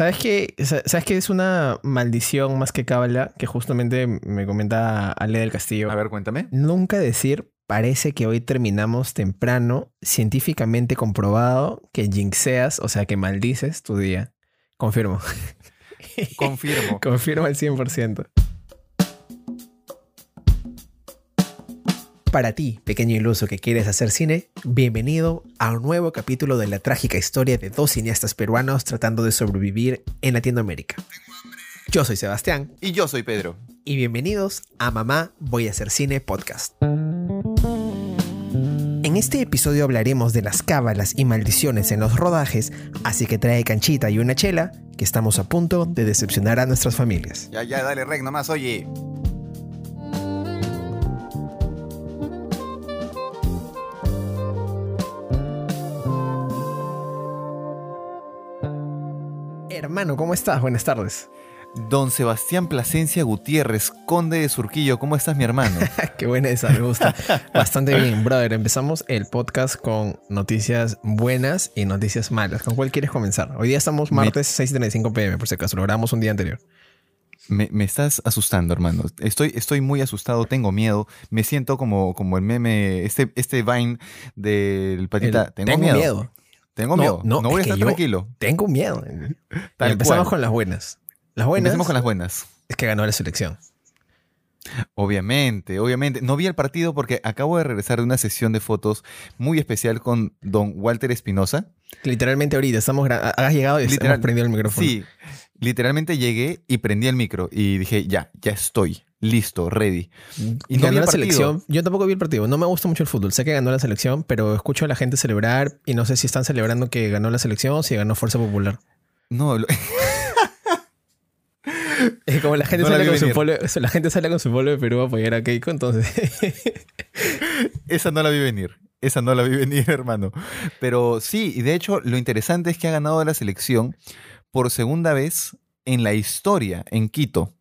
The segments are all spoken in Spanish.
¿Sabes qué? Sa- ¿Sabes qué es una maldición más que cábala? Que justamente me comenta Ale del Castillo. A ver, cuéntame. Nunca decir, parece que hoy terminamos temprano, científicamente comprobado que jinxeas, o sea, que maldices tu día. Confirmo. Confirmo. Confirmo al 100%. Para ti, pequeño iluso que quieres hacer cine, bienvenido a un nuevo capítulo de la trágica historia de dos cineastas peruanos tratando de sobrevivir en Latinoamérica. Yo soy Sebastián Y yo soy Pedro. y bienvenidos a Mamá Voy a hacer cine podcast. En este episodio hablaremos de las cábalas y maldiciones en los rodajes, así que trae canchita y una chela, que estamos a punto de decepcionar a nuestras familias. Ya, ya, dale rec nomás, oye. Hermano, ¿cómo estás? Buenas tardes. Don Sebastián Plasencia Gutiérrez, conde de Surquillo, ¿cómo estás, mi hermano? Qué buena esa, me gusta. Bastante bien, brother. Empezamos el podcast con noticias buenas y noticias malas. ¿Con cuál quieres comenzar? Hoy día estamos Me- martes 6.35 pm, por si acaso. Lo grabamos un día anterior. Me, me estás asustando, hermano. Estoy, estoy muy asustado, tengo miedo. Me siento como, como el meme, este, este Vine del patita. El- tengo, miedo. Tengo No, miedo. no, No, voy a es estar tranquilo. Tengo miedo. Tal empezamos cual. con las buenas. Las buenas Empecemos con las buenas. es que ganó la selección. Obviamente, obviamente. No vi el partido porque acabo de regresar de una sesión de fotos muy especial con don Walter Espinosa. Literalmente ahorita estamos has llegado y Literal. hemos prendido el micrófono. Sí, literalmente llegué y prendí el micro y dije, ya, ya estoy, listo, ready. Y no ganó la selección. Yo tampoco vi el partido. No me gusta mucho el fútbol. Sé que ganó la selección, pero escucho a la gente celebrar y no sé si están celebrando que ganó la selección o si ganó Fuerza Popular. No, lo- Es como la gente, No sale con su polo, la gente sale con su polo de Perú a apoyar a Keiko, entonces. esa no la vi venir. Esa no la vi venir, hermano. Pero sí, y de hecho lo interesante es que ha ganado la selección por segunda vez en la historia, en Quito.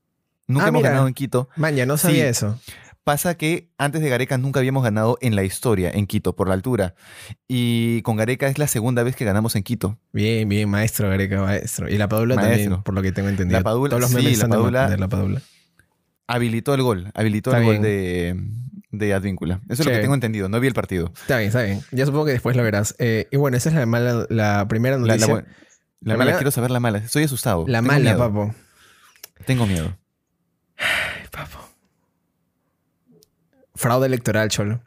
Nunca Ah, hemos mira. ganado en Quito. Man, ya no sabía Sí. eso. Pasa que antes de Gareca nunca habíamos ganado en la historia, en Quito, por la altura. Y con Gareca es la segunda vez que ganamos en Quito. Bien, bien, maestro, Gareca, maestro. Y la Padula Maestro. también, por lo que tengo entendido. La Padula- Todos los sí, la de ma- Padula- de la Padula. Habilitó el gol, habilitó Está el bien. gol de, de Advíncula. Eso es lo que tengo entendido, no vi el partido. Está bien, está bien. Ya supongo que después lo verás. Eh, y bueno, esa es la, mala, la primera La, la noticia. la La mala, mala- quiero saber la mala. Estoy asustado. La, Tengo mala, miedo. papo. Tengo miedo. Ay, papo. Fraude electoral, cholo.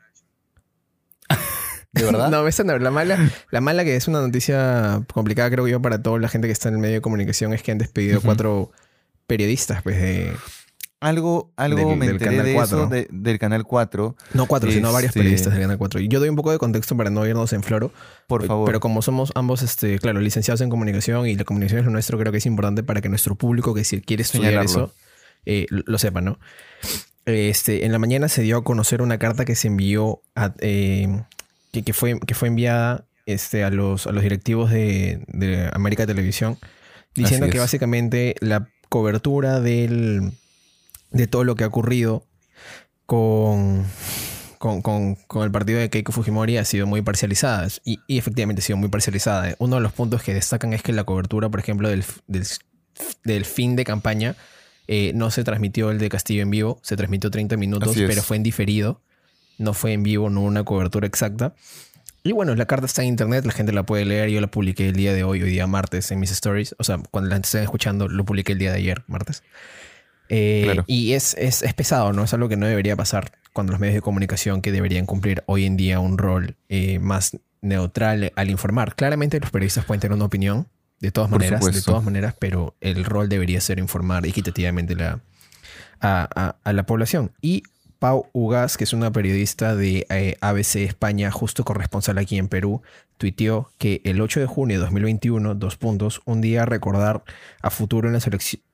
¿De verdad? No, esa no. La mala, la mala que es una noticia complicada, creo yo, para toda la gente que está en el medio de comunicación es que han despedido cuatro periodistas, pues de. Algo, algo Del- me del enteré Canal de 4. eso de- del Canal 4. No cuatro, sino varios periodistas del Canal 4. Y yo doy un poco de contexto para no irnos en floro. Por favor. Pero como somos ambos, este, claro, licenciados en comunicación y la comunicación es lo nuestro, creo que es importante para que nuestro público que si quiere estudiar Señalarlo. eso eh, lo lo sepa, ¿no? Este, en la mañana se dio a conocer una carta que se envió a, eh, que, que fue, que fue enviada este, a, los, a los directivos de, de América Televisión, diciendo que básicamente la cobertura del, de todo lo que ha ocurrido con, con, con- con el partido de Keiko Fujimori ha sido muy parcializada. Y, y efectivamente ha sido muy parcializada. Uno de los puntos que destacan es que la cobertura, por ejemplo, del, del, del fin de campaña eh, no se transmitió el de Castillo en vivo, se transmitió 30 minutos, pero fue en diferido. No fue en vivo, no una cobertura exacta. Y bueno, la carta está en internet, la gente la puede leer. Yo la publiqué el día de hoy, hoy día martes, en mis stories. O sea, cuando la estén escuchando, lo publiqué el día de ayer, martes. Eh, Claro. Y es, es, es pesado, ¿no? Es algo que no debería pasar cuando los medios de comunicación que deberían cumplir hoy en día un rol eh, más neutral al informar. Claramente los periodistas pueden tener una opinión, de todas Por maneras, de todas maneras, pero el rol debería ser informar equitativamente la, a, a- a la población. Y Pau Ugas, que es una periodista de eh, ABC España, justo corresponsal aquí en Perú, tuiteó que el 8 de junio de 2021, dos puntos, un día a recordar a futuro en las,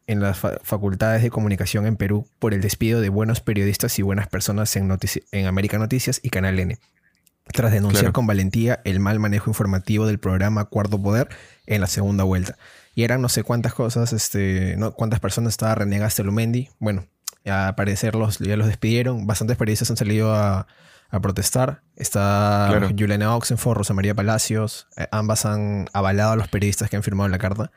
en las fa- facultades de comunicación en Perú por el despido de buenos periodistas y buenas personas en, notici- en América Noticias y Canal N. Tras denunciar Claro. con valentía el mal manejo informativo del programa Cuarto Poder en la segunda vuelta. Y eran no sé cuántas cosas, este, no, cuántas personas estaba René Gastelumendi. Bueno, a parecer los, ya los despidieron. Bastantes periodistas han salido a, a protestar. Está Claro. Juliana Oxenford, Rosa María Palacios. eh, ambas han avalado a los periodistas que han firmado la carta.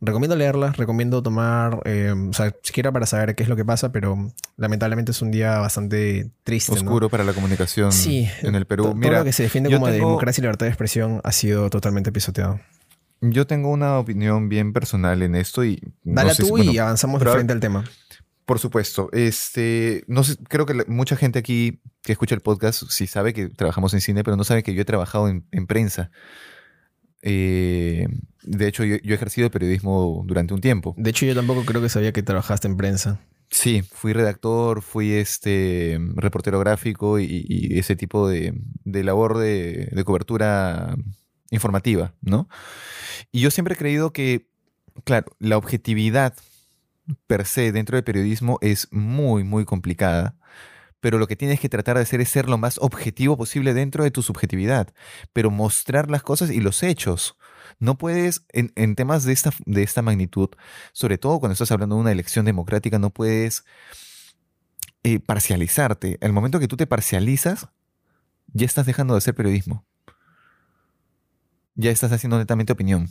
recomiendo leerla, recomiendo tomar, eh, o sea, siquiera para saber qué es lo que pasa, pero lamentablemente es un día bastante triste. ¿no? Oscuro para la comunicación Sí, en el Perú. To- todo Mira, lo que se defiende como tengo- democracia y libertad de expresión ha sido totalmente pisoteado. Yo tengo una opinión bien personal en esto y no Dale si- tú bueno, y avanzamos pero- frente al tema. Por supuesto. Este, no sé, creo que la- mucha gente aquí que escucha el podcast sí sabe que trabajamos en cine, pero no sabe que yo he trabajado en, en prensa. Eh, de hecho, yo, yo he ejercido periodismo durante un tiempo. De hecho, yo tampoco creo que sabía que trabajaste en prensa. Sí, fui redactor, fui este reportero gráfico y, y ese tipo de, de labor de, de cobertura informativa, ¿no? Y yo siempre he creído que, claro, la objetividad per se dentro del periodismo es muy, muy complicada, pero lo que tienes que tratar de hacer es ser lo más objetivo posible dentro de tu subjetividad, pero mostrar las cosas y los hechos. No puedes, en, temas de esta, de esta magnitud, sobre todo cuando estás hablando de una elección democrática, no puedes eh, parcializarte. El momento que tú te parcializas, ya estás dejando de hacer periodismo. Ya estás haciendo netamente opinión.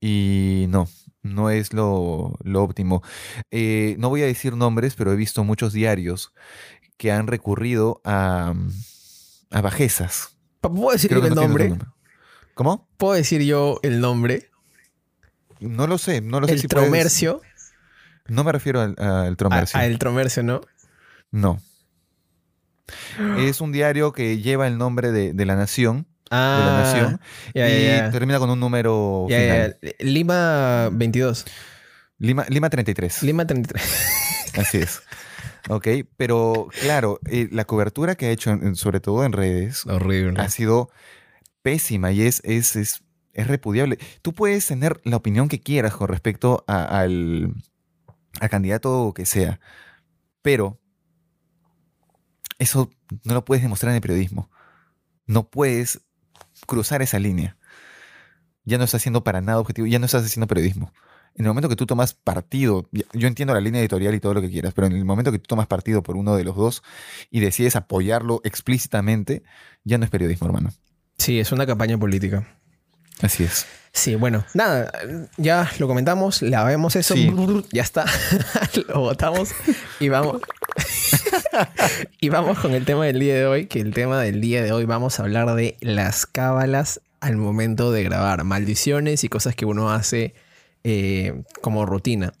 Y no, no es lo, lo óptimo. Eh, no voy a decir nombres, pero he visto muchos diarios que han recurrido a, a bajezas. ¿Puedo decir yo el nombre? ¿Cómo? ¿Puedo decir yo el nombre? No lo sé, no lo sé el si puedes- tromercio. No me refiero al, al A, tromercio. a el tromercio, ¿no? No. Es un diario que lleva el nombre de, de la nación, Ah, de la nación, ya, y termina con un número final. Lima 22. Lima, Lima 33. Lima 33. Así es. Ok, pero claro, eh, la cobertura que ha hecho, en- sobre todo en redes, Horrible. ha sido pésima y es, es, es, es repudiable. Tú puedes tener la opinión que quieras con respecto a- al, al candidato que sea, pero eso no lo puedes demostrar en el periodismo. No puedes cruzar esa línea. Ya no estás haciendo para nada objetivo, ya no estás haciendo periodismo. En el momento que tú tomas partido, yo entiendo la línea editorial y todo lo que quieras, pero en el momento que tú tomas partido por uno de los dos y decides apoyarlo explícitamente, ya no es periodismo, hermano. Sí, es una campaña política. Así es. Sí, bueno, nada, ya lo comentamos, la vemos eso, Sí. ya está, lo votamos y vamos. y vamos con el tema del día de hoy, que el tema del día de hoy vamos a hablar de las cábalas al momento de grabar, maldiciones y cosas que uno hace eh, como rutina.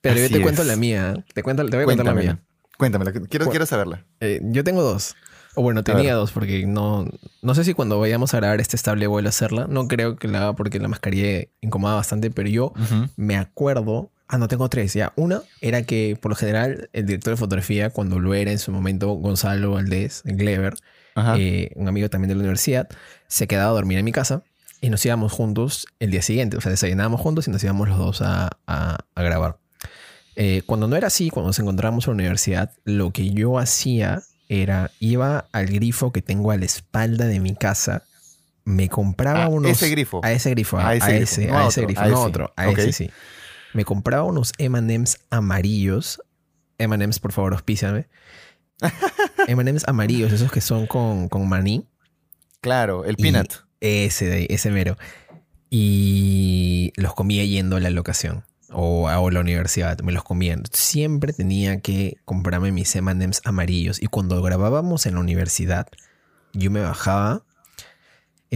Pero yo te cuento la mía, te, cuento, te voy a contar la mía. Cuéntamela. Quiero, Cu- quiero saberla. Eh, yo tengo dos. O bueno, tenía dos porque no, no sé si cuando vayamos a grabar este estable vuelvo a hacerla. No creo que la haga porque la mascarilla incomoda bastante, pero yo me acuerdo. Ah, no, tengo tres ya. Una era que por lo general el director de fotografía, cuando lo era en su momento, Gonzalo Valdés, Glever, Ajá. eh, un amigo también de la universidad, se quedaba a dormir en mi casa y nos íbamos juntos el día siguiente. O sea, desayunábamos juntos y nos íbamos los dos a, a- a grabar. Eh, cuando no era así, cuando nos encontrábamos en la universidad, lo que yo hacía era iba al grifo que tengo a la espalda de mi casa, me compraba Ah, unos. ese grifo. A ese grifo, a, A a ese ese, grifo, no a a ese otro, grifo, a no ese. otro, a Ok. ese sí. Me compraba unos M&M's amarillos. M&M's, por favor, auspíciame. M&M's amarillos, esos que son con, con maní. Claro, el Y peanut. Ese, de ahí, ese mero. Y los comía yendo a la locación o a, o a la universidad. Me los comía. Siempre tenía que comprarme mis M&M's amarillos. Y cuando grabábamos en la universidad, yo me bajaba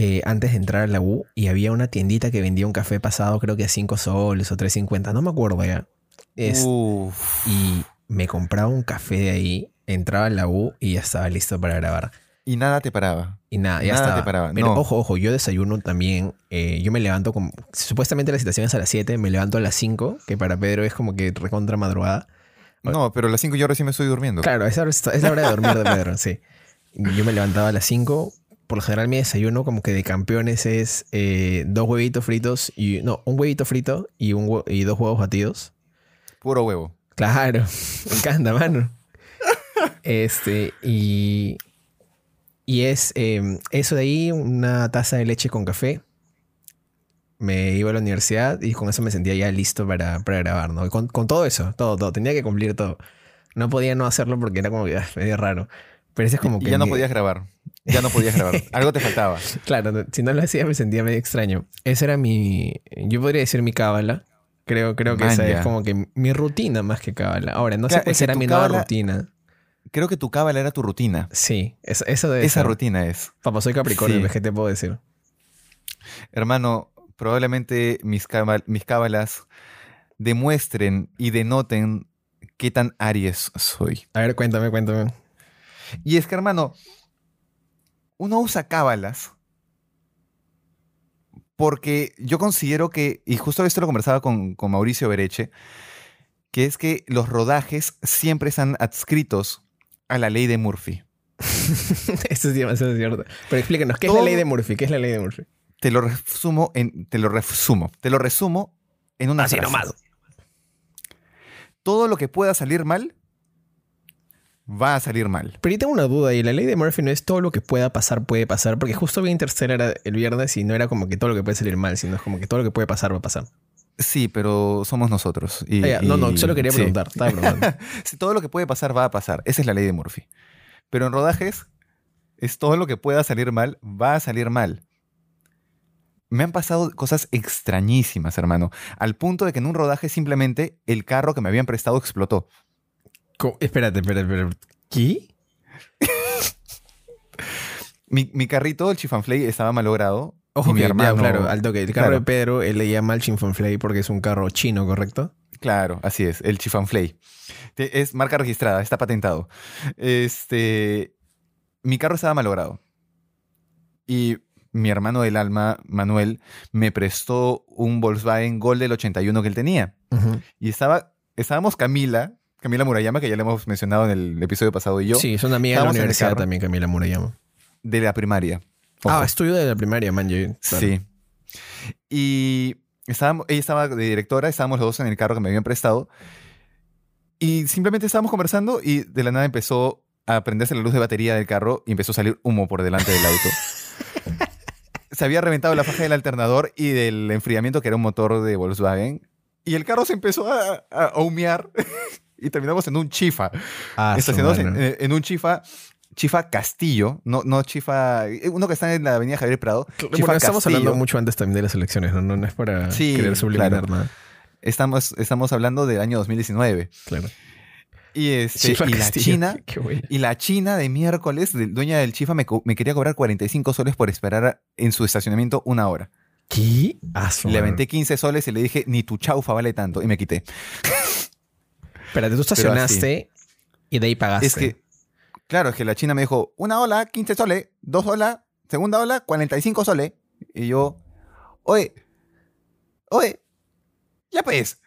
eh, antes de entrar a la U y había una tiendita que vendía un café pasado, creo que a 5 soles o 3.50. No me acuerdo ya. Es- y me compraba un café de ahí, entraba a la U y ya estaba listo para grabar. Y nada te paraba. Y nada, ya Nada estaba. te paraba, Pero no. ojo, ojo, yo desayuno también. eh, yo me levanto como. Supuestamente la citación es a las 7, me levanto a las 5, que para Pedro es como que recontra madrugada. No, pero a las 5 yo recién me estoy durmiendo. Claro, es la hora de dormir de Pedro, sí. Yo me levantaba a las 5. Por lo general, mi desayuno, como que de campeones, es eh, dos huevitos fritos y. No, un huevito frito y, un hue- y dos huevos batidos. Puro huevo. Claro, me encanta, mano. Este, y. Y es eh, eso de ahí, una taza de leche con café. Me iba a la universidad y con eso me sentía ya listo para, para grabar, ¿no? Con, con todo eso, todo, todo. Tenía que cumplir todo. No podía no hacerlo porque era como que ah, medio raro. Pero ese es como y que. ya no podías grabar. Ya no podías grabar. Algo te faltaba. Claro, no- si no lo hacía me sentía medio extraño. Esa era mi, yo podría decir mi cábala. Creo, creo que esa es como que mi rutina más que cábala. Ahora, no sé cuál será mi nueva rutina. Creo que tu cábala era tu rutina. Sí, Esa rutina es. Papá, soy Capricornio, Sí. ¿qué te puedo decir? Hermano, probablemente mis, cábal- mis cábalas demuestren y denoten qué tan Aries soy. A ver, cuéntame, cuéntame. Y es que, hermano, uno usa cábalas porque yo considero que, y justo esto lo conversaba con, con Mauricio Bereche, que es que los rodajes siempre están adscritos a la ley de Murphy. Eso es demasiado cierto. Pero explícanos, ¿qué es la ley de Murphy? ¿Qué es la ley de Murphy? Te lo resumo en, te lo resumo, te lo resumo en una Así frase. nomás. Todo lo que pueda salir mal va a salir mal. Pero yo tengo una duda y la ley de Murphy no es todo lo que pueda pasar, puede pasar. Porque justo vi Interstellar el viernes y no era como que todo lo que puede salir mal, sino es como que todo lo que puede pasar va a pasar. Sí, pero somos nosotros. y- Ah, ya, No, no, solo quería sí. preguntar. Estaba preguntando. Todo lo que puede pasar va a pasar. Esa es la ley de Murphy. Pero en rodajes, es todo lo que pueda salir mal, va a salir mal. Me han pasado cosas extrañísimas, hermano. Al punto de que en un rodaje simplemente el carro que me habían prestado explotó. Espérate, espérate, espérate. ¿Qué? Mi, mi carrito, el Chifanflay, estaba malogrado. Ojo mi que, ya, hermano... claro, al toque. El carro Claro. de Pedro, él le llama al Chinfonflay porque es un carro chino, ¿correcto? Claro, así es, el Chifanflay. Es marca registrada, está patentado. Este, mi carro estaba malogrado. Y mi hermano del alma, Manuel, me prestó un Volkswagen Gol del 81 que él tenía. Y estaba, estábamos Camila, Camila Murayama, que ya le hemos mencionado en el episodio pasado, y yo, Sí, es una amiga de la universidad también, Camila Murayama. de la primaria. Ojo. Ah, estudio de la primaria, man. yo- claro. Sí. Y estábamos, ella estaba de directora, estábamos los dos en el carro que me habían prestado. Y simplemente estábamos conversando y de la nada empezó a prenderse la luz de batería del carro y empezó a salir humo por delante del auto. se había reventado la faja del alternador y del enfriamiento que era un motor de Volkswagen. Y el carro se empezó a humear y terminamos en un chifa. Ah, su Estacionados en, un chifa, chifa Castillo, no, no chifa, uno que está en la avenida Javier Prado. Bueno, Chifa estamos Castillo. hablando mucho antes también de las elecciones, ¿no? No, no es para Sí, querer subliminar claro. nada. Estamos, estamos hablando del año 2019. Claro. Y, este, Chifa y la China, y la China de miércoles, dueña del Chifa, me, quería cobrar 45 soles por esperar en su estacionamiento una hora. ¿Qué? Ah, su Le aventé 15 soles y le dije, ni tu chaufa vale tanto. Y me quité. Espérate, tú estacionaste y de ahí pagaste. Es que, claro, es que la China me dijo, una ola, 15 soles, dos olas, segunda ola, 45 soles. Y yo, oye, oye, ya pues.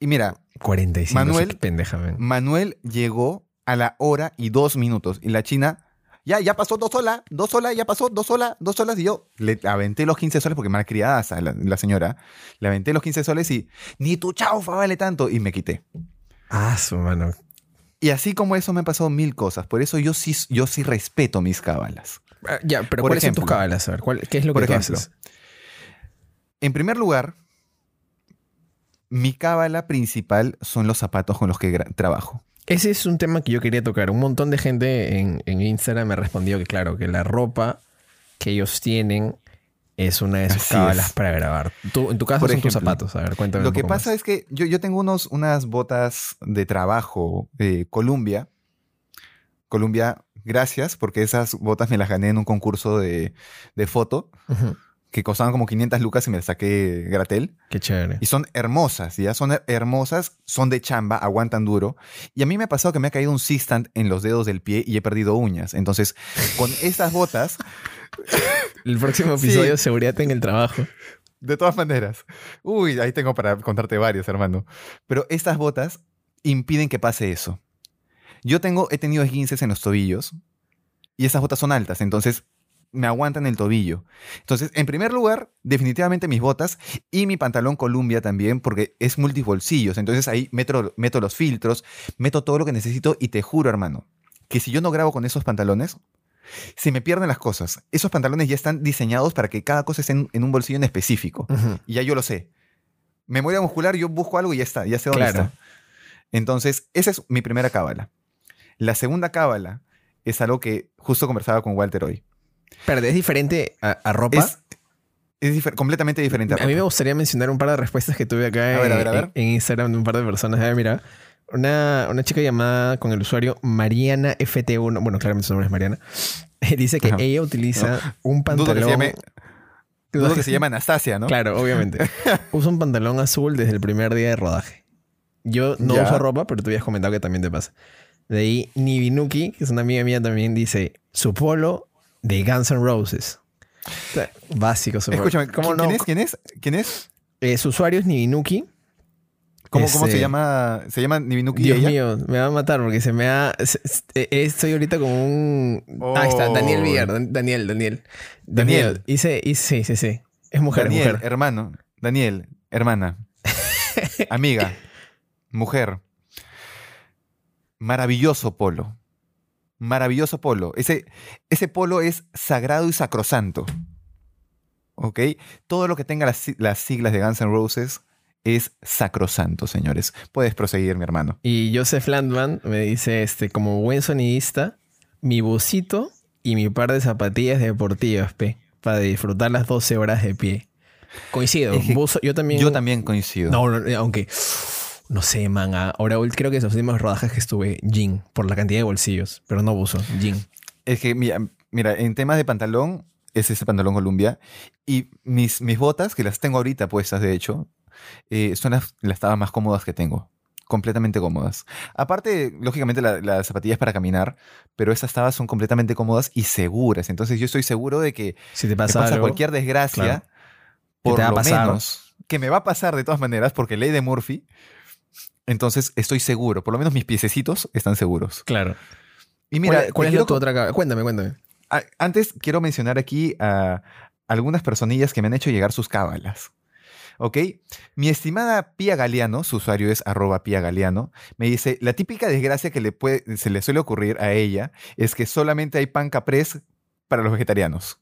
Y mira, 45. Manuel- pendeja, man. Manuel llegó a la hora y dos minutos. Y la China, ya, ya pasó dos olas, dos olas, ya pasó dos olas, dos olas. Y yo le aventé los 15 soles porque malcriada a la, la señora. Le aventé los 15 soles y ni tu chaufa vale tanto. Y me quité. Ah, su mano. Y así como eso me han pasado mil cosas. Por eso yo sí, yo sí respeto mis cábalas. Ah, ya, pero Por ¿cuáles son tus cábalas? A ver, ¿cuál- ¿qué es lo Por que tú ejemplo, haces? En primer lugar, mi cábala principal son los zapatos con los que trabajo. Ese es un tema que yo quería tocar. Un montón de gente en, en Instagram me respondió que, claro, que la ropa que ellos tienen es una de sus Así cábalas es. para grabar. Tú, en tu caso Por son tus zapatos. A ver, cuéntame Lo un que poco pasa más. es que yo, yo tengo unos, unas botas de trabajo de Columbia. Columbia, gracias, porque esas botas me las gané en un concurso de, de foto Ujú. Que costaban como 500 lucas y me las saqué gratel. Qué chévere. Y son hermosas, ya son her- hermosas, son de chamba, aguantan duro. Y a mí me ha pasado que me ha caído un C-stand en los dedos del pie y he perdido uñas. Entonces, con estas botas, El próximo Sí. episodio, seguridad en el trabajo. de todas maneras, uy, ahí tengo para contarte varios, hermano. Pero estas botas impiden que pase eso. Yo tengo, he tenido esguinces en los tobillos y estas botas son altas, entonces me aguantan el tobillo. Entonces, en primer lugar, definitivamente mis botas y mi pantalón Columbia también, porque es multibolsillos. Entonces ahí meto, meto los filtros, meto todo lo que necesito y te juro, hermano, que si yo no grabo con esos pantalones, se me pierden las cosas. Esos pantalones ya están diseñados para que cada cosa esté en, en un bolsillo en específico. Y ya yo lo sé. Memoria muscular, yo busco algo y ya está, ya sé dónde Claro. está. Entonces, esa es mi primera cábala. La segunda cábala es algo que justo conversaba con Walter hoy. Pero es diferente a, a ropa. Es, es difer- completamente diferente. A mí me ropa. gustaría mencionar un par de respuestas que tuve acá A ver, en, ver, Instagram de un par de personas. A ver, mira. Una, una chica llamada con el usuario Mariana FT1. Bueno, claramente su nombre es Mariana. Dice que Ajá. ella utiliza un Dudo que pantalón. se llame, dudo Dudo que se llama Anastasia, ¿no? Claro, obviamente. Usa un pantalón azul desde el primer día de rodaje. Yo no Ya. uso ropa, pero tú habías comentado que también te pasa. De ahí, Nibinuki, que es una amiga mía también, dice su polo de Guns N' Roses. O sea, Básico, polo. Escúchame, ¿Cómo ¿quién, no? es? ¿Quién es? ¿Quién es? Eh, su usuario es Nibinuki. ¿Cómo, cómo se Este, llama? ¿Se llama Nibinuki Dios ella? mío, me va a matar porque se me ha... se- se- eh, Estoy ahorita con un... Ahí está, Daniel Oh. Villar. Dan- Daniel, Daniel. Daniel. Mío, Hice, hice, sí, sí, sí. Es mujer, es Daniel, mujer. hermano. Daniel, hermana. amiga. Mujer. Maravilloso polo. Maravilloso polo. Ese, ese polo es sagrado y sacrosanto. ¿Ok? Todo lo que tenga las, las siglas de Guns N' Roses es sacrosanto, señores. Puedes proseguir, mi hermano. Y Joseph Landman me dice, este, como buen sonidista, mi busito y mi par de zapatillas deportivas, pe, para disfrutar las 12 horas de pie. Coincido, Es que buzo- yo también... Yo también coincido. No, no, aunque... No sé, man. ah, Ahora creo que en los últimos rodajes que estuve, jean, por la cantidad de bolsillos, pero no buzo, jean. Es que, mira, mira, en temas de pantalón, es ese pantalón Columbia. Y mis, mis botas, que las tengo ahorita puestas, de hecho, eh, son las, las tabas más cómodas que tengo. Completamente cómodas. Aparte, lógicamente, la- las zapatillas para caminar, pero estas tabas son completamente cómodas y seguras. Entonces, yo estoy seguro de que Si te pasa, pasa algo, cualquier desgracia, claro. por te va a lo pasar. menos, que me va a pasar de todas maneras, porque ley de Murphy. Entonces, estoy seguro. Por lo menos mis piececitos están seguros. Claro. Y mira, ¿Cuál, es quiero tu otra cabeza? Cuéntame, cuéntame. Antes quiero mencionar aquí a algunas personillas que me han hecho llegar sus cábalas. ¿Ok? Mi estimada Pía Galeano, su usuario es arroba Pía Galeano, me dice, la típica desgracia que le puede, se le suele ocurrir a ella es que solamente hay pan caprés para los vegetarianos.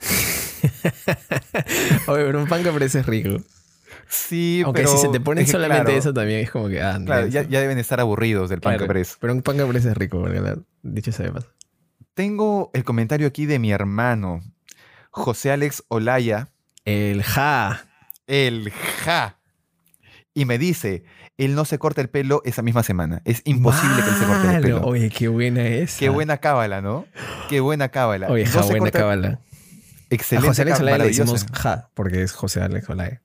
Oye, pero un pan que parece rico. Sí, Aunque pero... si se te ponen es que, solamente claro, eso también es como que... Ah, Claro, ya, ya deben estar aburridos del Claro. Pero un pan parece rico, ¿verdad? Dicho sea de paso. Tengo el comentario aquí de mi hermano, José Alex Olaya, El ja. el ja. Y me dice, él no se corta el pelo esa misma semana. Es imposible que él se corte el pelo. Oye, qué buena es. Qué buena cábala, ¿no? Qué buena cábala. Oye, ja, buena corta- cábala. A Excelente José Alex Olaya le decimos ja, porque es José Alex Olaya.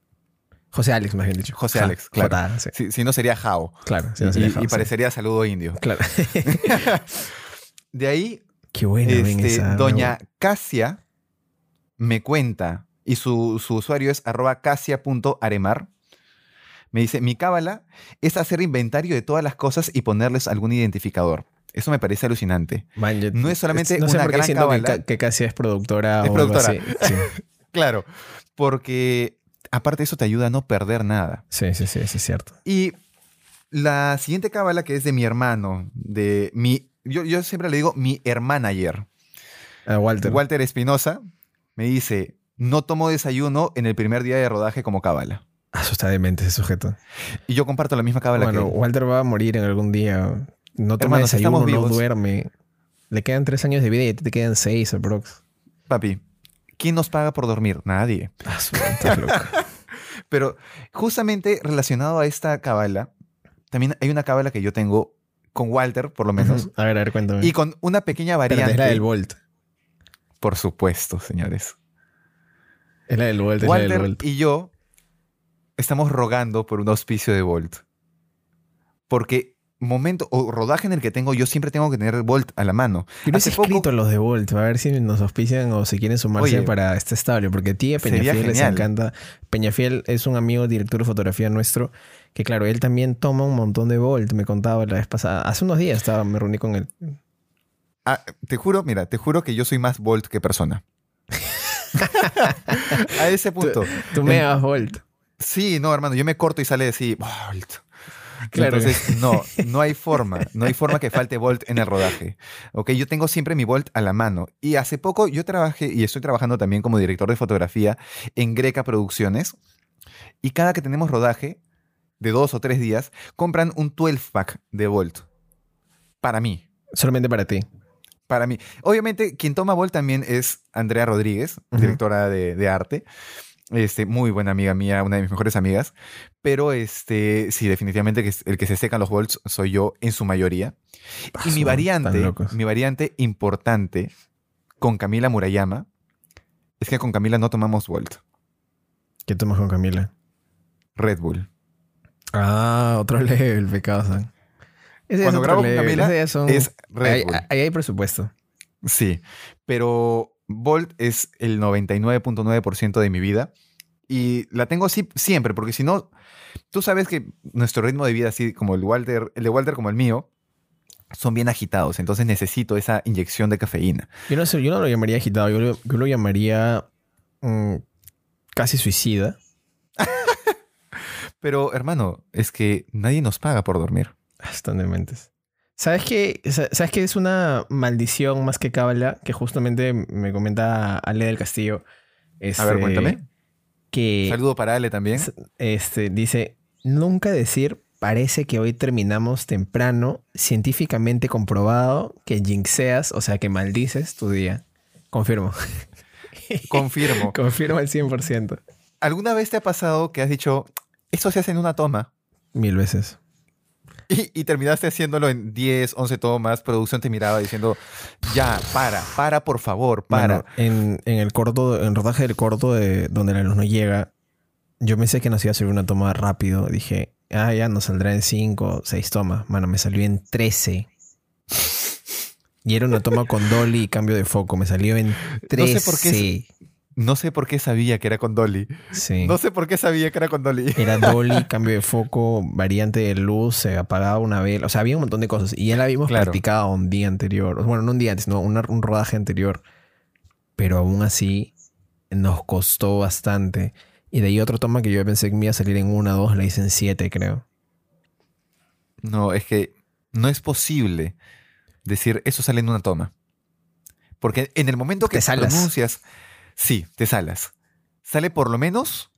José Alex, más bien dicho. José Ja, Alex, claro. Sí. Si, si no sería Jao. Claro, y, no sería y- ja, y sí. parecería saludo indio. Claro. De ahí, qué buena, este, esa. doña Casia me cuenta, y su, su usuario es arroba casia.aremar. Me dice, mi cábala es hacer inventario de todas las cosas y ponerles algún identificador. Eso me parece alucinante. Man, yo- No es solamente no sé una por qué gran que, cábala. ca- que casi es productora Es o algo productora. así. Sí. Claro, porque aparte eso te ayuda a no perder nada. sí, sí, sí, sí, es cierto. Y la siguiente cábala que es de mi hermano, de mi, yo, yo siempre le digo mi hermanager, Ah, Walter. Walter Espinosa, me dice, no tomo desayuno en el primer día de rodaje como cábala. Ah, eso está demente ese sujeto. Y yo comparto la misma cábala Bueno, que él. Walter va a morir en algún día. No toma Hermanos, desayuno, no duerme. Le quedan tres años de vida y te quedan seis, aprox. Papi, ¿quién nos paga por dormir? Nadie. Ah, loco. Pero justamente relacionado a esta cábala, también hay una cábala que yo tengo con Walter, por lo menos. A ver, a ver, cuéntame. y con una pequeña variante. es la del Volt. Por supuesto, señores. Es la del Volt, es la del Walter Volt. y yo estamos rogando por un auspicio de Volt. Porque momento o rodaje en el que tengo, yo siempre tengo que tener Volt a la mano. Yo hace poco- escrito a los de Volt, a ver si nos auspician o si quieren sumarse Oye, para este estable, porque a ti a Peñafiel les encanta. Peñafiel es un amigo director de fotografía nuestro, que claro, él también toma un montón de Volt, me contaba la vez pasada. Hace unos días estaba, me reuní con él. Ah, te juro, mira, te juro que yo soy más Volt que persona. a ese punto. Tú me das Volt. Sí, no, hermano, yo me corto y sale así, Volt. Claro. Entonces, no, no hay forma, no hay forma que falte Volt en el rodaje. Ok, yo tengo siempre mi Volt a la mano. Y hace poco yo trabajé y estoy trabajando también como director de fotografía en Greca Producciones. Y cada que tenemos rodaje de dos o tres días, compran un 12 pack de Volt. Para mí, Solamente para ti. Para mí. Obviamente, quien toma Volt también es Andrea Rodríguez, directora de, de arte. Este, muy buena amiga mía, una de mis mejores amigas. Pero este, sí, definitivamente que es- el que se secan los volts soy yo en su mayoría. Y mi variante, mi variante importante con Camila Murayama es que con Camila no tomamos Volt, ¿Qué tomas con Camila? Red Bull. Ah, otro level, pecado. Ese Cuando otro grabo con Camila Es Red ahí, Bull. ahí hay presupuesto. Sí, pero Volt es el 99.9% de mi vida y la tengo así siempre, porque si no, tú sabes que nuestro ritmo de vida, así como el Walter, el de Walter como el mío, son bien agitados, entonces necesito esa inyección de cafeína. Yo no sé, yo no lo llamaría agitado, yo lo, yo lo llamaría mm, casi suicida. Pero hermano, es que nadie nos paga por dormir. Están dementes. ¿Sabes qué? Sa- ¿Sabes qué es una maldición más que cábala? Que justamente me comenta Ale del Castillo. A ver, Este, cuéntame. Que Saludo para Ale también. este, dice, nunca decir parece que hoy terminamos temprano, científicamente comprobado que jinxeas, o sea, que maldices tu día. Confirmo. Confirmo. Confirmo al 100%. ¿Alguna vez te ha pasado que has dicho, esto se hace en una toma? Mil veces. Y, y terminaste haciéndolo en 10, 11 tomas, producción te miraba diciendo, ya, para, para, por favor, para. Mano, en, en el corto, en el rodaje del corto de donde la luz no llega, yo pensé que nos iba a salir una toma rápido. Dije, ah, ya nos saldrá en 5, 6 tomas. Mano, me salió en 13. Y era una toma con dolly y cambio de foco. Me salió en 13. No sé por qué No sé por qué sabía que era con Dolly. Sí. No sé por qué sabía que era con Dolly. Era dolly, cambio de foco, variante de luz, se apagaba una vela. O sea, había un montón de cosas. Y ya la habíamos Claro. practicado un día anterior. Bueno, no un día antes, no, una- un rodaje anterior. Pero aún así nos costó bastante. Y de ahí otra toma que yo pensé que me iba a salir en una, dos, la hice en siete, creo. No, es que no es posible decir eso sale en una toma. Porque en el momento que Te salas. pronuncias, sí, te salas. Sale por lo menos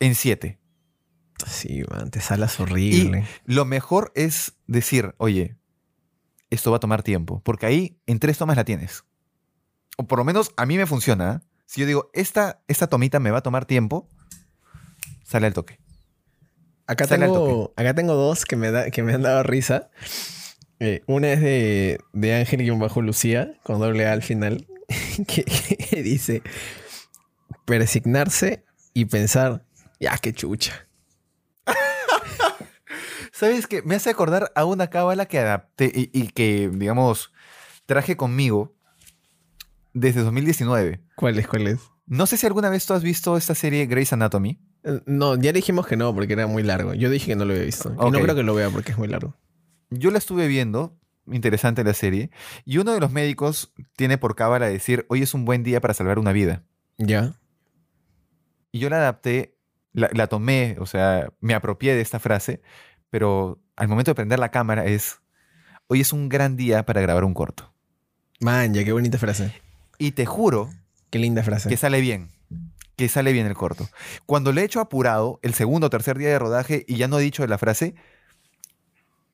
en siete. Sí, man, te salas horrible. Lo mejor es decir, oye, esto va a tomar tiempo. Porque ahí en tres tomas la tienes. O por lo menos a mí me funciona. ¿eh? Si yo digo, esta, esta tomita me va a tomar tiempo, sale al toque. Acá sale al tengo, acá tengo dos que me, da, que me han dado risa. Eh, una es de, de Ángel y bajo Lucía, con doble A al final, que, que dice persignarse y pensar, ya qué chucha. ¿Sabes qué? Me hace acordar a una cábala que adapté y, y que, digamos, traje conmigo desde 2019. ¿Cuál es? ¿Cuál es? No sé si alguna vez tú has visto esta serie Grey's Anatomy. Eh, No, ya dijimos que no, porque era muy largo. Yo dije que no lo había visto. Y no creo que lo vea porque es muy largo. Yo la estuve viendo, interesante la serie, y uno de los médicos tiene por cábala decir, hoy es un buen día para salvar una vida. ¿Ya? Y yo la adapté, la, la tomé, o sea, me apropié de esta frase, pero al momento de prender la cámara es, hoy es un gran día para grabar un corto. Man, ya qué bonita frase. Y te juro Qué linda frase. que sale bien, que sale bien el corto. Cuando le he hecho apurado, el segundo o tercer día de rodaje, y ya no he dicho la frase,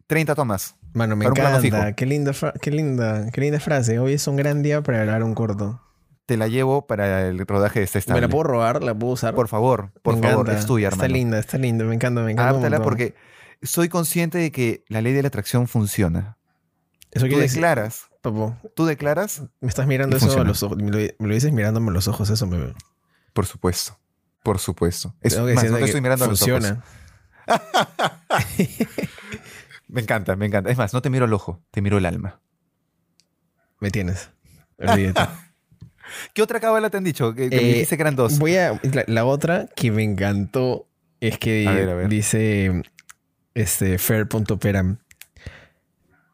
30 tomas. Mano, me encanta. Qué linda, qué linda, qué linda frase. Hoy es un gran día para grabar un corto. Te la llevo para el rodaje de esta ¿Me estable. la puedo robar? ¿La puedo usar? Por favor, por Me favor, encanta. es tuya, hermano. Está linda, está linda. Me encanta, me encanta. montón. porque soy consciente de que la ley de la atracción funciona. Eso Tú decir, declaras, papo, tú declaras, me estás mirando eso a los ojos. Me lo, me lo dices mirándome a los ojos, eso me. por supuesto, por supuesto. Es más, no te estoy mirando a los ojos. Me encanta, me encanta. Es más, no te miro al ojo, te miro el alma. Me tienes. Olvídate. ¿Qué otra cábala te han dicho? Que, que me Eh, dijiste que eran dos. Voy a. La, la otra que me encantó es que A ver, a ver. dice este Fair.peram.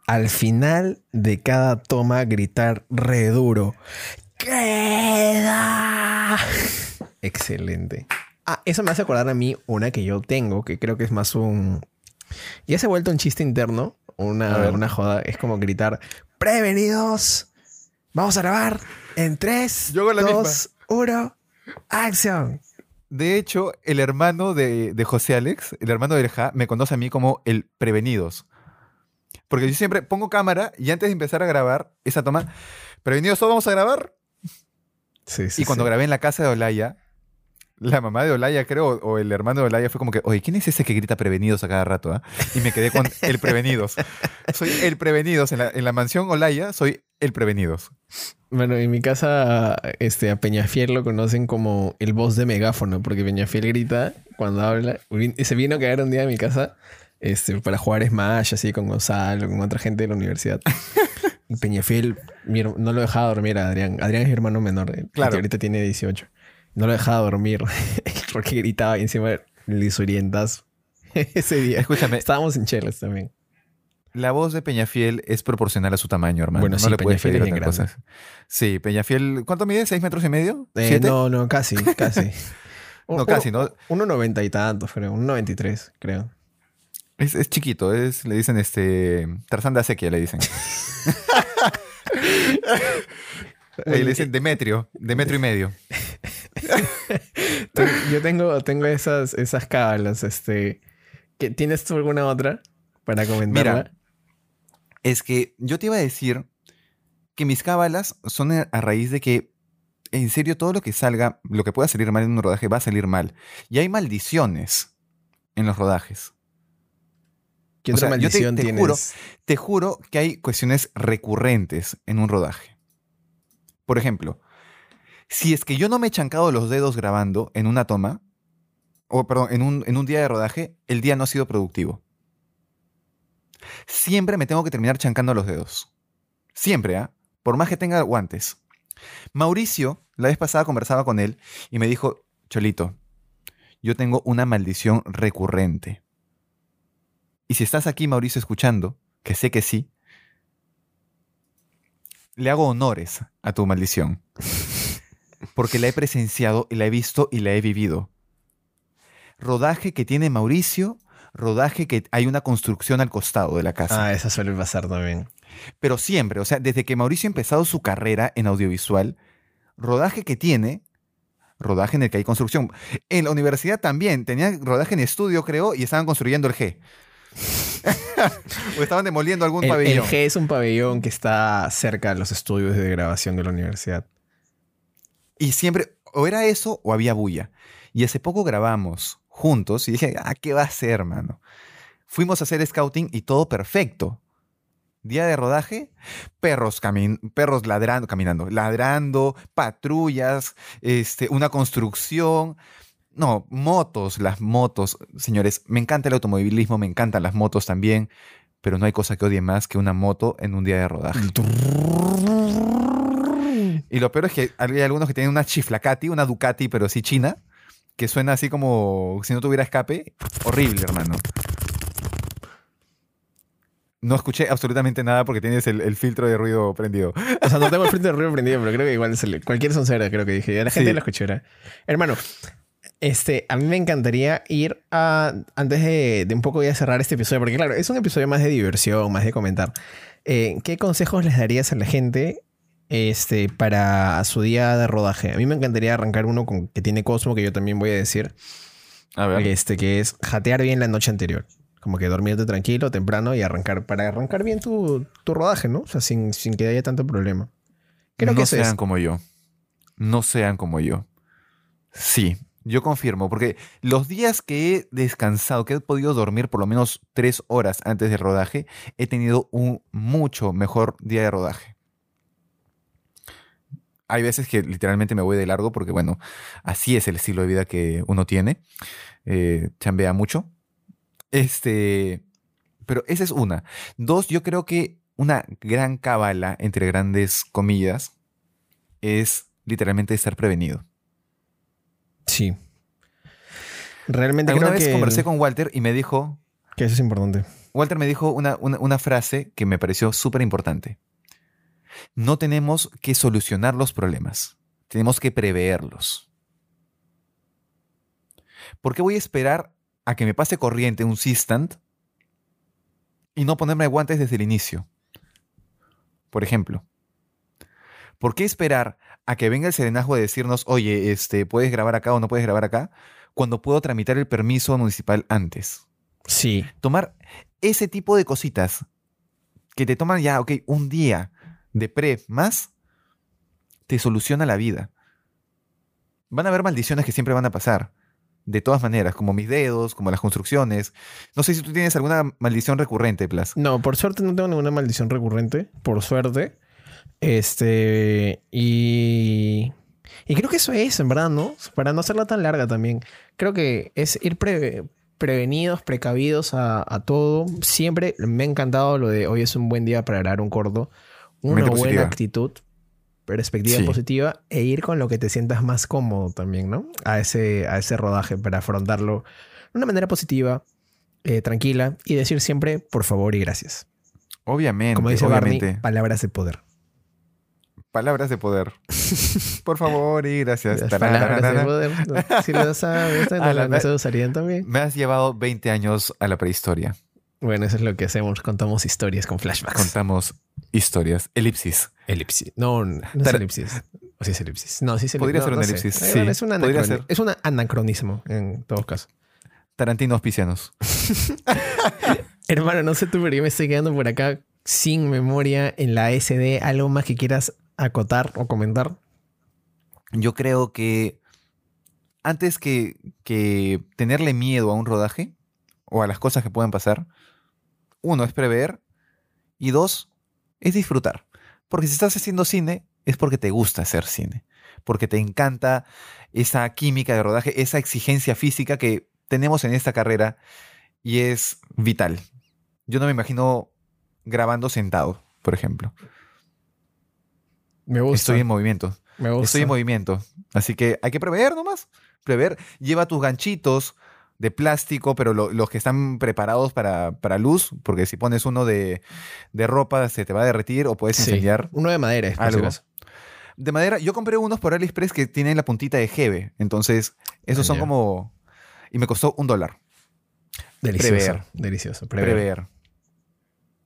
Al final de cada toma gritar re duro. ¡Queda! Excelente. Ah, eso me hace acordar a mí una que yo tengo, que creo que es más un. Ya se ha vuelto un chiste interno, una, una joda. Es como gritar: ¡Prevenidos! Vamos a grabar en 3, Yo hago la 2, 1, acción. De hecho, el hermano de, de José Alex, el hermano de Ja, me conoce a mí como el Prevenidos. Porque yo siempre pongo cámara y antes de empezar a grabar esa toma, prevenidos todos vamos a grabar. Sí, sí. y cuando sí. grabé en la casa de Olaya, la mamá de Olaya, creo, o el hermano de Olaya fue como que, oye, ¿quién es ese que grita prevenidos a cada rato? ah?" Y me quedé con el prevenidos. Soy el prevenidos. En la, en la mansión Olaya soy el prevenidos. Bueno, en mi casa, este, a Peñafiel lo conocen como el voz de megáfono, porque Peñafiel grita cuando habla. Se vino a caer un día a mi casa este, para jugar Smash, así con Gonzalo, con otra gente de la universidad. Peñafiel mi no lo dejaba dormir a Adrián. Adrián es mi hermano menor, eh, Claro. que ahorita tiene 18. No lo dejaba dormir porque gritaba y encima le desorientas ese día. Escúchame, Estábamos en chelas también. La voz de Peñafiel es proporcional a su tamaño, hermano. Bueno, no sí, le puedes Peñafiel pedir cosas. Sí, Peñafiel, ¿cuánto mide? ¿Seis metros y medio? Eh, no, no, casi, casi. No, casi, ¿no? Uno noventa y tantos, creo. Un noventa y tres, creo. Es, es chiquito, es, le dicen este. Tarzán de Acequia, le dicen. Ahí le dicen Demetrio, Demetrio y medio. Yo tengo, tengo esas, esas cábalas, este. ¿qué- ¿Tienes tú alguna otra para comentarla? Mira, es que yo te iba a decir que mis cábalas son a raíz de que, en serio, todo lo que salga, lo que pueda salir mal en un rodaje va a salir mal. Y hay maldiciones en los rodajes. ¿Qué o otra sea, yo te- maldición te tienes? juro- Te juro que hay cuestiones recurrentes en un rodaje. Por ejemplo, si es que yo no me he chancado los dedos grabando en una toma, o perdón, en un, en un día de rodaje, el día no ha sido productivo. Siempre me tengo que terminar chancando los dedos. Siempre, ¿ah? Por más que tenga guantes. Mauricio, la vez pasada conversaba con él y me dijo, Cholito, yo tengo una maldición recurrente. Y si estás aquí, Mauricio, escuchando, que sé que sí, le hago honores a tu maldición. Porque la he presenciado y la he visto y la he vivido. Rodaje que tiene Mauricio, rodaje que hay una construcción al costado de la casa. Ah, esa suele pasar también. Pero siempre, o sea, desde que Mauricio ha empezado su carrera en audiovisual, rodaje que tiene, rodaje en el que hay construcción. En la universidad también, tenían rodaje en estudio, creo, y estaban construyendo el G. o estaban demoliendo algún El, el pabellón. G es un pabellón que está cerca de los estudios de grabación de la universidad. Y siempre, o era eso o había bulla. Y hace poco grabamos juntos y dije, ah, ¿qué va a hacer, hermano? Fuimos a hacer scouting y todo perfecto. Día de rodaje, perros, camin perros ladrando, caminando, ladrando, patrullas, este, una construcción. No, motos, las motos. Señores, me encanta el automovilismo, me encantan las motos también, pero no hay cosa que odie más que una moto en un día de rodaje. Y lo peor es que hay algunos que tienen una chiflacati, una Ducati, pero sí china, que suena así como si no tuviera escape. Horrible, hermano. No escuché absolutamente nada porque tienes el, el filtro de ruido prendido. O sea, no tengo el frente de ruido prendido, pero creo que igual es el- cualquier soncera, creo que dije. La gente Sí. lo escuchará. Hermano, este, a mí me encantaría ir a. Antes de, de un poco ya cerrar este episodio, porque claro, es un episodio más de diversión, más de comentar. Eh, ¿Qué consejos les darías a la gente este, para su día de rodaje? A mí me encantaría arrancar uno con, que tiene Cosmo, que yo también voy a decir, A ver. este, que es jatear bien la noche anterior. Como que dormirte tranquilo, temprano y arrancar, para arrancar bien tu, tu rodaje, ¿no? O sea, sin, sin que haya tanto problema. Creo no que sean es. como yo. No sean como yo. Sí, yo confirmo, porque los días que he descansado, que he podido dormir por lo menos tres horas antes del rodaje, he tenido un mucho mejor día de rodaje. Hay veces que literalmente me voy de largo porque, bueno, así es el estilo de vida que uno tiene. Eh, chambea mucho. Este, pero esa es una. Dos, yo creo que una gran cábala, entre grandes comillas, es literalmente estar prevenido. Sí. Realmente Alguna creo vez que, conversé con Walter y me dijo, que eso es importante. Walter me dijo una, una- una frase que me pareció súper importante. No tenemos que solucionar los problemas, tenemos que preverlos. ¿Por qué voy a esperar a que me pase corriente un Sistant y no ponerme guantes desde el inicio? Por ejemplo, ¿por qué esperar a que venga el serenazgo de decirnos, oye, este, ¿puedes grabar acá o no puedes grabar acá? Cuando puedo tramitar el permiso municipal antes Sí. tomar ese tipo de cositas que te toman ya, ok, un día de pre más, te soluciona la vida. Van a haber maldiciones que siempre van a pasar. De todas maneras, como mis dedos, como las construcciones. No sé si tú tienes alguna maldición recurrente, Plas. No, por suerte no tengo ninguna maldición recurrente. Por suerte. Este. Y. Y creo que eso es, en verdad, ¿no? Para no hacerla tan larga también. Creo que es ir pre- prevenidos, precavidos a, todo. Siempre me ha encantado lo de hoy es un buen día para grabar un corto. Una buena positiva. actitud, perspectiva Sí. positiva e ir con lo que te sientas más cómodo también, ¿no? A ese, a ese rodaje para afrontarlo de una manera positiva, eh, tranquila y decir siempre por favor y gracias. Obviamente, Como dice obviamente. Barney, palabras de poder. Palabras de poder. Por favor y gracias. Palabras de poder. Si lo sabes, no, se usarían también. Me has llevado 20 años a la prehistoria. Bueno, eso es lo que hacemos. Contamos historias con flashbacks. Contamos historias. Elipsis. elipsis. No, no es Tar- elipsis. O sí es elipsis. No, sí es elipsis. Podría No, ser un no sé. elipsis, sí. bueno, es, un Podría anacroni- ser. es un anacronismo en todo caso. Tarantino auspicianos. Hermano, no sé tú, pero yo me estoy quedando por acá sin memoria en la SD. ¿Algo más que quieras acotar o comentar? Yo creo que antes que, que tenerle miedo a un rodaje o a las cosas que puedan pasar, uno es prever y dos es disfrutar. Porque si estás haciendo cine es porque te gusta hacer cine, porque te encanta esa química de rodaje, esa exigencia física que tenemos en esta carrera y es vital. Yo no me imagino grabando sentado, por ejemplo. Me gusta. Estoy en movimiento. me gusta. Estoy en movimiento. Así que hay que prever nomás. Prever. Lleva tus ganchitos de plástico, pero lo- los que están preparados para, para luz, porque si pones uno de, de ropa se te va a derretir o puedes Sí. incendiar. Uno de madera, es si Algo. De madera, yo compré unos por AliExpress que tienen la puntita de Jeve. Entonces, esos son como... Y me costó un dólar. Delicioso. Prever. Delicioso. Prever. Prever.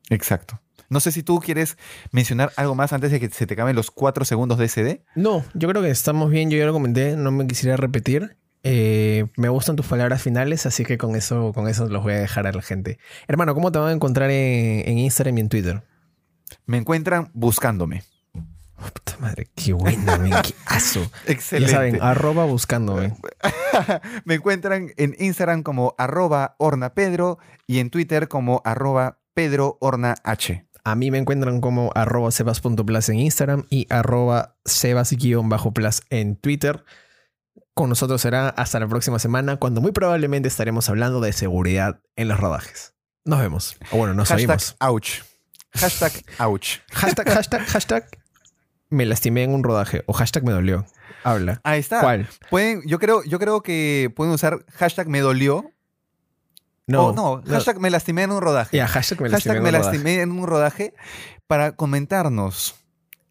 Exacto. No sé si tú quieres mencionar algo más antes de que se te acaben los cuatro segundos de SD. No, yo creo que estamos bien. Yo ya lo comenté. No me quisiera repetir. Eh, me gustan tus palabras finales, así que con eso, con eso los voy a dejar a la gente. Hermano, ¿cómo te van a encontrar en, en Instagram y en Twitter? Me encuentran buscándome. Oh, puta madre, qué buena, men, qué aso. Ya Excelente. saben, arroba buscándome. Me encuentran en Instagram como arroba hornapedro y en Twitter como arroba pedrohornah. A mí me encuentran como arroba sebas.plus en Instagram y arroba sebas-plus en Twitter. Con nosotros será hasta la próxima semana, cuando muy probablemente estaremos hablando de seguridad en los rodajes. Nos vemos. O bueno, nos Hashtag oímos. ouch. Hashtag ouch. Hashtag, hashtag, hashtag. Me lastimé en un rodaje. O hashtag me dolió. Habla. Ahí está. ¿Cuál? Pueden, yo, creo, yo creo que pueden usar hashtag me dolió. No. no, hashtag me lastimé en un rodaje. Ya, hashtag me lastimé. hashtag en me un rodaje. lastimé en un rodaje para comentarnos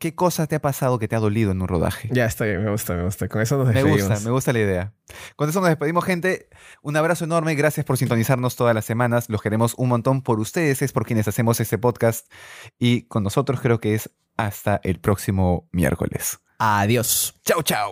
qué cosa te ha pasado que te ha dolido en un rodaje. Ya está bien, me gusta, me gusta. Con eso nos Me despedimos. gusta, me gusta la idea. Con eso nos despedimos, gente. Un abrazo enorme. Gracias por sintonizarnos todas las semanas. Los queremos un montón por ustedes, es por quienes hacemos este podcast. Y con nosotros creo que es hasta el próximo miércoles. Adiós. Chao, chao.